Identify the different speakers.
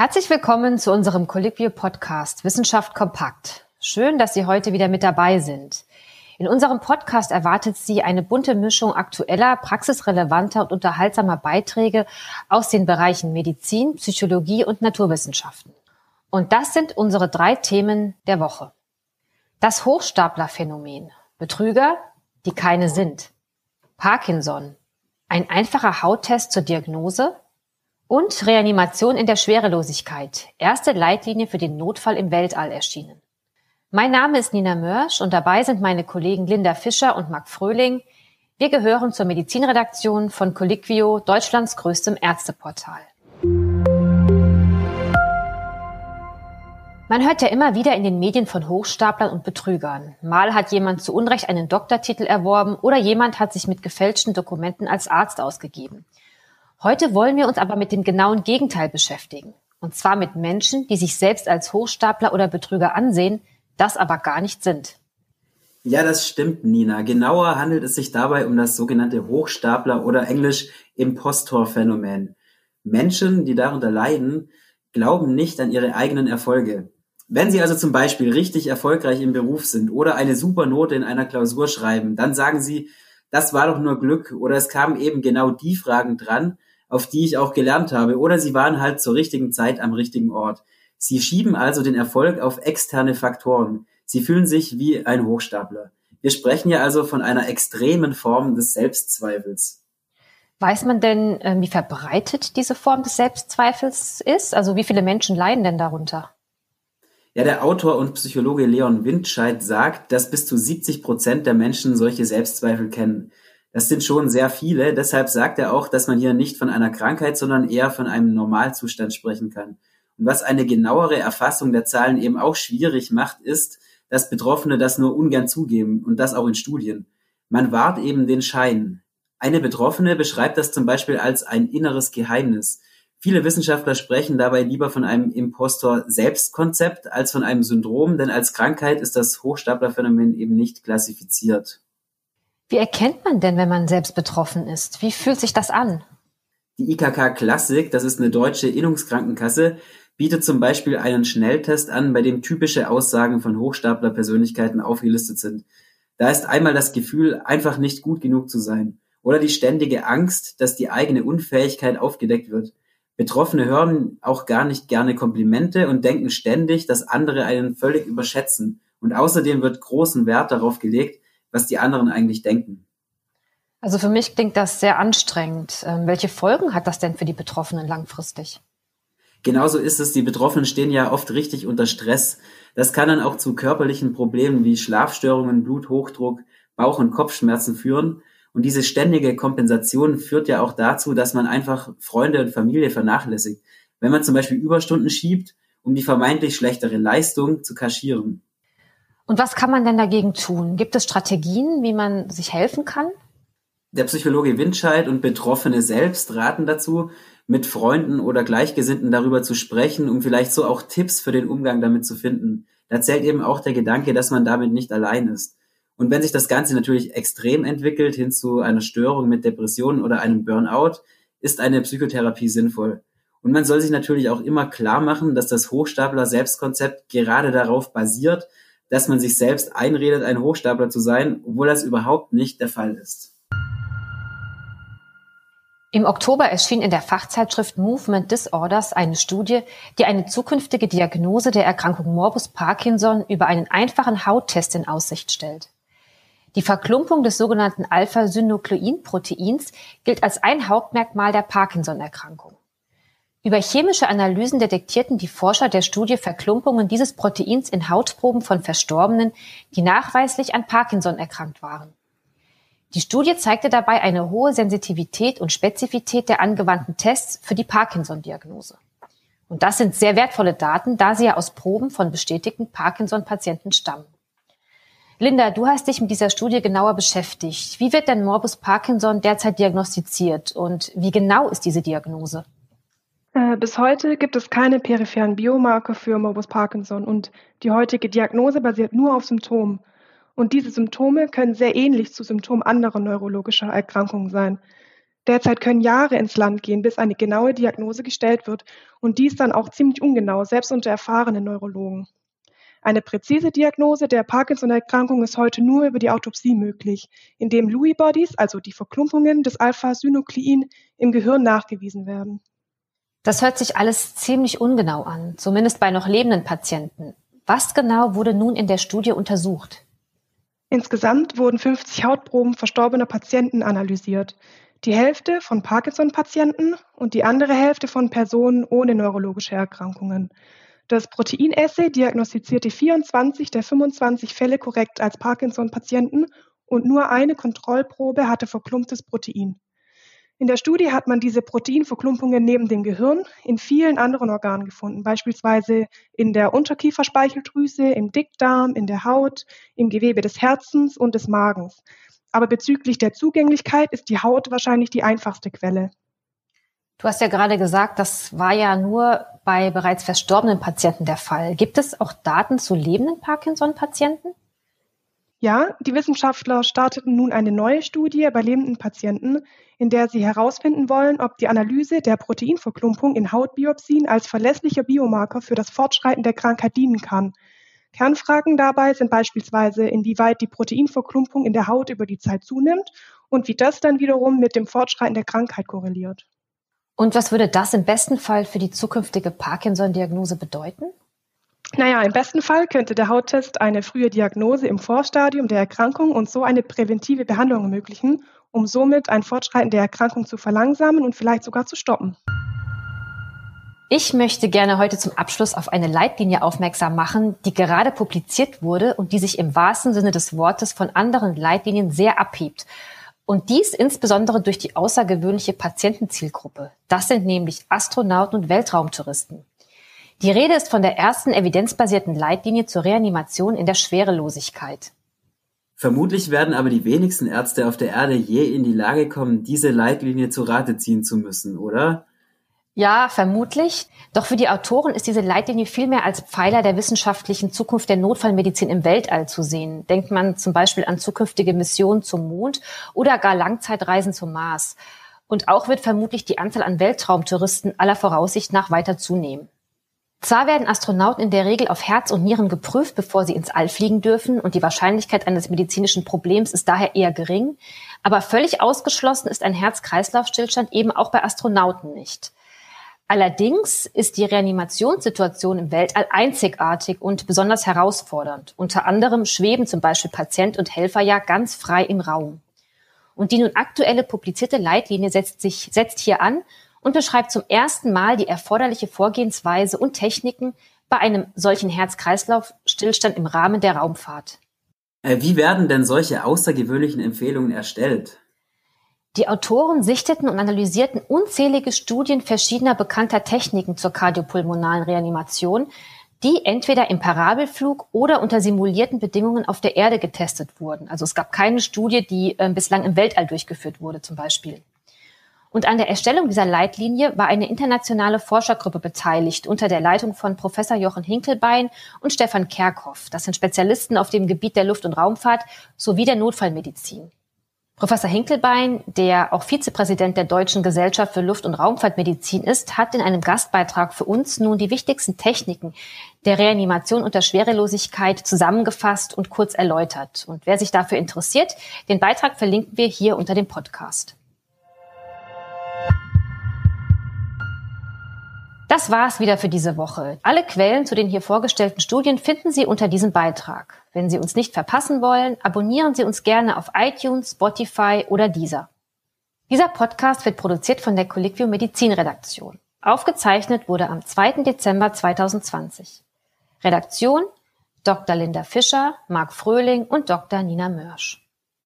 Speaker 1: Herzlich willkommen zu unserem Colliquio Podcast Wissenschaft kompakt. Schön, dass Sie heute wieder mit dabei sind. In unserem Podcast erwartet Sie eine bunte Mischung aktueller, praxisrelevanter und unterhaltsamer Beiträge aus den Bereichen Medizin, Psychologie und Naturwissenschaften. Und das sind unsere drei Themen der Woche. Das Hochstaplerphänomen. Betrüger, die keine sind. Parkinson. Ein einfacher Hauttest zur Diagnose. Und Reanimation in der Schwerelosigkeit. Erste Leitlinie für den Notfall im Weltall erschienen. Mein Name ist Nina Mörsch und dabei sind meine Kollegen Linda Fischer und Marc Fröhling. Wir gehören zur Medizinredaktion von Colliquio, Deutschlands größtem Ärzteportal. Man hört ja immer wieder in den Medien von Hochstaplern und Betrügern. Mal hat jemand zu Unrecht einen Doktortitel erworben oder jemand hat sich mit gefälschten Dokumenten als Arzt ausgegeben. Heute wollen wir uns aber mit dem genauen Gegenteil beschäftigen. Und zwar mit Menschen, die sich selbst als Hochstapler oder Betrüger ansehen, das aber gar nicht sind.
Speaker 2: Ja, das stimmt, Nina. Genauer handelt es sich dabei um das sogenannte Hochstapler oder englisch Impostor-Phänomen. Menschen, die darunter leiden, glauben nicht an ihre eigenen Erfolge. Wenn Sie also zum Beispiel richtig erfolgreich im Beruf sind oder eine super Note in einer Klausur schreiben, dann sagen Sie, das war doch nur Glück oder es kamen eben genau die Fragen dran, auf die ich auch gelernt habe oder Sie waren halt zur richtigen Zeit am richtigen Ort. Sie schieben also den Erfolg auf externe Faktoren. Sie fühlen sich wie ein Hochstapler. Wir sprechen ja also von einer extremen Form des Selbstzweifels.
Speaker 1: Weiß man denn, ähm, wie verbreitet diese Form des Selbstzweifels ist? Also wie viele Menschen leiden denn darunter?
Speaker 2: Ja, der Autor und Psychologe Leon Windscheid sagt, dass bis zu 70 Prozent der Menschen solche Selbstzweifel kennen. Das sind schon sehr viele. Deshalb sagt er auch, dass man hier nicht von einer Krankheit, sondern eher von einem Normalzustand sprechen kann. Und was eine genauere Erfassung der Zahlen eben auch schwierig macht, ist, dass Betroffene das nur ungern zugeben und das auch in Studien. Man wahrt eben den Schein. Eine Betroffene beschreibt das zum Beispiel als ein inneres Geheimnis. Viele Wissenschaftler sprechen dabei lieber von einem Impostor-Selbstkonzept als von einem Syndrom, denn als Krankheit ist das Hochstaplerphänomen eben nicht klassifiziert.
Speaker 1: Wie erkennt man denn, wenn man selbst betroffen ist? Wie fühlt sich das an?
Speaker 2: Die IKK Klassik, das ist eine deutsche Innungskrankenkasse, bietet zum Beispiel einen Schnelltest an, bei dem typische Aussagen von Hochstapler-Persönlichkeiten aufgelistet sind. Da ist einmal das Gefühl, einfach nicht gut genug zu sein oder die ständige Angst, dass die eigene Unfähigkeit aufgedeckt wird. Betroffene hören auch gar nicht gerne Komplimente und denken ständig, dass andere einen völlig überschätzen. Und außerdem wird großen Wert darauf gelegt, was die anderen eigentlich denken.
Speaker 1: Also für mich klingt das sehr anstrengend. Ähm, welche Folgen hat das denn für die Betroffenen langfristig?
Speaker 2: Genauso ist es, die Betroffenen stehen ja oft richtig unter Stress. Das kann dann auch zu körperlichen Problemen wie Schlafstörungen, Bluthochdruck, Bauch- und Kopfschmerzen führen. Und diese ständige Kompensation führt ja auch dazu, dass man einfach Freunde und Familie vernachlässigt. Wenn man zum Beispiel Überstunden schiebt, um die vermeintlich schlechtere Leistung zu kaschieren.
Speaker 1: Und was kann man denn dagegen tun? Gibt es Strategien, wie man sich helfen kann?
Speaker 2: Der Psychologe Windscheid und Betroffene selbst raten dazu, mit Freunden oder Gleichgesinnten darüber zu sprechen, um vielleicht so auch Tipps für den Umgang damit zu finden. Da zählt eben auch der Gedanke, dass man damit nicht allein ist. Und wenn sich das Ganze natürlich extrem entwickelt hin zu einer Störung mit Depressionen oder einem Burnout, ist eine Psychotherapie sinnvoll. Und man soll sich natürlich auch immer klar machen, dass das Hochstapler-Selbstkonzept gerade darauf basiert, dass man sich selbst einredet, ein Hochstapler zu sein, obwohl das überhaupt nicht der Fall ist.
Speaker 1: Im Oktober erschien in der Fachzeitschrift Movement Disorders eine Studie, die eine zukünftige Diagnose der Erkrankung Morbus Parkinson über einen einfachen Hauttest in Aussicht stellt. Die Verklumpung des sogenannten Alpha-Synuclein-Proteins gilt als ein Hauptmerkmal der Parkinson-Erkrankung. Über chemische Analysen detektierten die Forscher der Studie Verklumpungen dieses Proteins in Hautproben von Verstorbenen, die nachweislich an Parkinson erkrankt waren. Die Studie zeigte dabei eine hohe Sensitivität und Spezifität der angewandten Tests für die Parkinson-Diagnose. Und das sind sehr wertvolle Daten, da sie ja aus Proben von bestätigten Parkinson-Patienten stammen. Linda, du hast dich mit dieser Studie genauer beschäftigt. Wie wird denn Morbus Parkinson derzeit diagnostiziert und wie genau ist diese Diagnose?
Speaker 3: Äh, bis heute gibt es keine peripheren Biomarker für Morbus Parkinson und die heutige Diagnose basiert nur auf Symptomen. Und diese Symptome können sehr ähnlich zu Symptomen anderer neurologischer Erkrankungen sein. Derzeit können Jahre ins Land gehen, bis eine genaue Diagnose gestellt wird und dies dann auch ziemlich ungenau, selbst unter erfahrenen Neurologen. Eine präzise Diagnose der Parkinson-Erkrankung ist heute nur über die Autopsie möglich, indem Lewy Bodies, also die Verklumpungen des Alpha-Synuklein, im Gehirn nachgewiesen werden.
Speaker 1: Das hört sich alles ziemlich ungenau an, zumindest bei noch lebenden Patienten. Was genau wurde nun in der Studie untersucht?
Speaker 3: Insgesamt wurden 50 Hautproben verstorbener Patienten analysiert. Die Hälfte von Parkinson-Patienten und die andere Hälfte von Personen ohne neurologische Erkrankungen. Das Proteinessay diagnostizierte 24 der 25 Fälle korrekt als Parkinson-Patienten und nur eine Kontrollprobe hatte verklumptes Protein. In der Studie hat man diese Proteinverklumpungen neben dem Gehirn in vielen anderen Organen gefunden, beispielsweise in der Unterkieferspeicheldrüse, im Dickdarm, in der Haut, im Gewebe des Herzens und des Magens. Aber bezüglich der Zugänglichkeit ist die Haut wahrscheinlich die einfachste Quelle.
Speaker 1: Du hast ja gerade gesagt, das war ja nur bei bereits verstorbenen Patienten der Fall. Gibt es auch Daten zu lebenden Parkinson-Patienten?
Speaker 3: Ja, die Wissenschaftler starteten nun eine neue Studie bei lebenden Patienten, in der sie herausfinden wollen, ob die Analyse der Proteinverklumpung in Hautbiopsien als verlässlicher Biomarker für das Fortschreiten der Krankheit dienen kann. Kernfragen dabei sind beispielsweise, inwieweit die Proteinverklumpung in der Haut über die Zeit zunimmt und wie das dann wiederum mit dem Fortschreiten der Krankheit korreliert.
Speaker 1: Und was würde das im besten Fall für die zukünftige Parkinson-Diagnose bedeuten?
Speaker 3: Naja, im besten Fall könnte der Hauttest eine frühe Diagnose im Vorstadium der Erkrankung und so eine präventive Behandlung ermöglichen, um somit ein Fortschreiten der Erkrankung zu verlangsamen und vielleicht sogar zu stoppen.
Speaker 1: Ich möchte gerne heute zum Abschluss auf eine Leitlinie aufmerksam machen, die gerade publiziert wurde und die sich im wahrsten Sinne des Wortes von anderen Leitlinien sehr abhebt und dies insbesondere durch die außergewöhnliche Patientenzielgruppe. Das sind nämlich Astronauten und Weltraumtouristen. Die Rede ist von der ersten evidenzbasierten Leitlinie zur Reanimation in der Schwerelosigkeit.
Speaker 2: Vermutlich werden aber die wenigsten Ärzte auf der Erde je in die Lage kommen, diese Leitlinie zu Rate ziehen zu müssen, oder?
Speaker 1: Ja, vermutlich. Doch für die Autoren ist diese Leitlinie vielmehr als Pfeiler der wissenschaftlichen Zukunft der Notfallmedizin im Weltall zu sehen. Denkt man zum Beispiel an zukünftige Missionen zum Mond oder gar Langzeitreisen zum Mars. Und auch wird vermutlich die Anzahl an Weltraumtouristen aller Voraussicht nach weiter zunehmen. Zwar werden Astronauten in der Regel auf Herz und Nieren geprüft, bevor sie ins All fliegen dürfen, und die Wahrscheinlichkeit eines medizinischen Problems ist daher eher gering, aber völlig ausgeschlossen ist ein Herz-Kreislauf-Stillstand eben auch bei Astronauten nicht. Allerdings ist die Reanimationssituation im Weltall einzigartig und besonders herausfordernd. Unter anderem schweben zum Beispiel Patient und Helfer ja ganz frei im Raum. Und die nun aktuelle publizierte Leitlinie setzt sich, setzt hier an und beschreibt zum ersten Mal die erforderliche Vorgehensweise und Techniken bei einem solchen Herz-Kreislauf-Stillstand im Rahmen der Raumfahrt.
Speaker 2: Äh, wie werden denn solche außergewöhnlichen Empfehlungen erstellt?
Speaker 1: Die Autoren sichteten und analysierten unzählige Studien verschiedener bekannter Techniken zur kardiopulmonalen Reanimation, die entweder im Parabelflug oder unter simulierten Bedingungen auf der Erde getestet wurden. Also es gab keine Studie, die äh, bislang im Weltall durchgeführt wurde zum Beispiel. Und an der Erstellung dieser Leitlinie war eine internationale Forschergruppe beteiligt unter der Leitung von Professor Jochen Hinkelbein und Stefan Kerkhoff. Das sind Spezialisten auf dem Gebiet der Luft- und Raumfahrt sowie der Notfallmedizin. Professor Hinkelbein, der auch Vizepräsident der Deutschen Gesellschaft für Luft- und Raumfahrtmedizin ist, hat in einem Gastbeitrag für uns nun die wichtigsten Techniken der Reanimation unter Schwerelosigkeit zusammengefasst und kurz erläutert. Und wer sich dafür interessiert, den Beitrag verlinken wir hier unter dem Podcast. Das war's wieder für diese Woche. Alle Quellen zu den hier vorgestellten Studien finden Sie unter diesem Beitrag. Wenn Sie uns nicht verpassen wollen, abonnieren Sie uns gerne auf iTunes, Spotify oder Deezer. Dieser Podcast wird produziert von der Colliquio Medizin Redaktion. Aufgezeichnet wurde am 2. Dezember 2020. Redaktion Dr. Linda Fischer, Marc Fröhling und Dr. Nina Mörsch.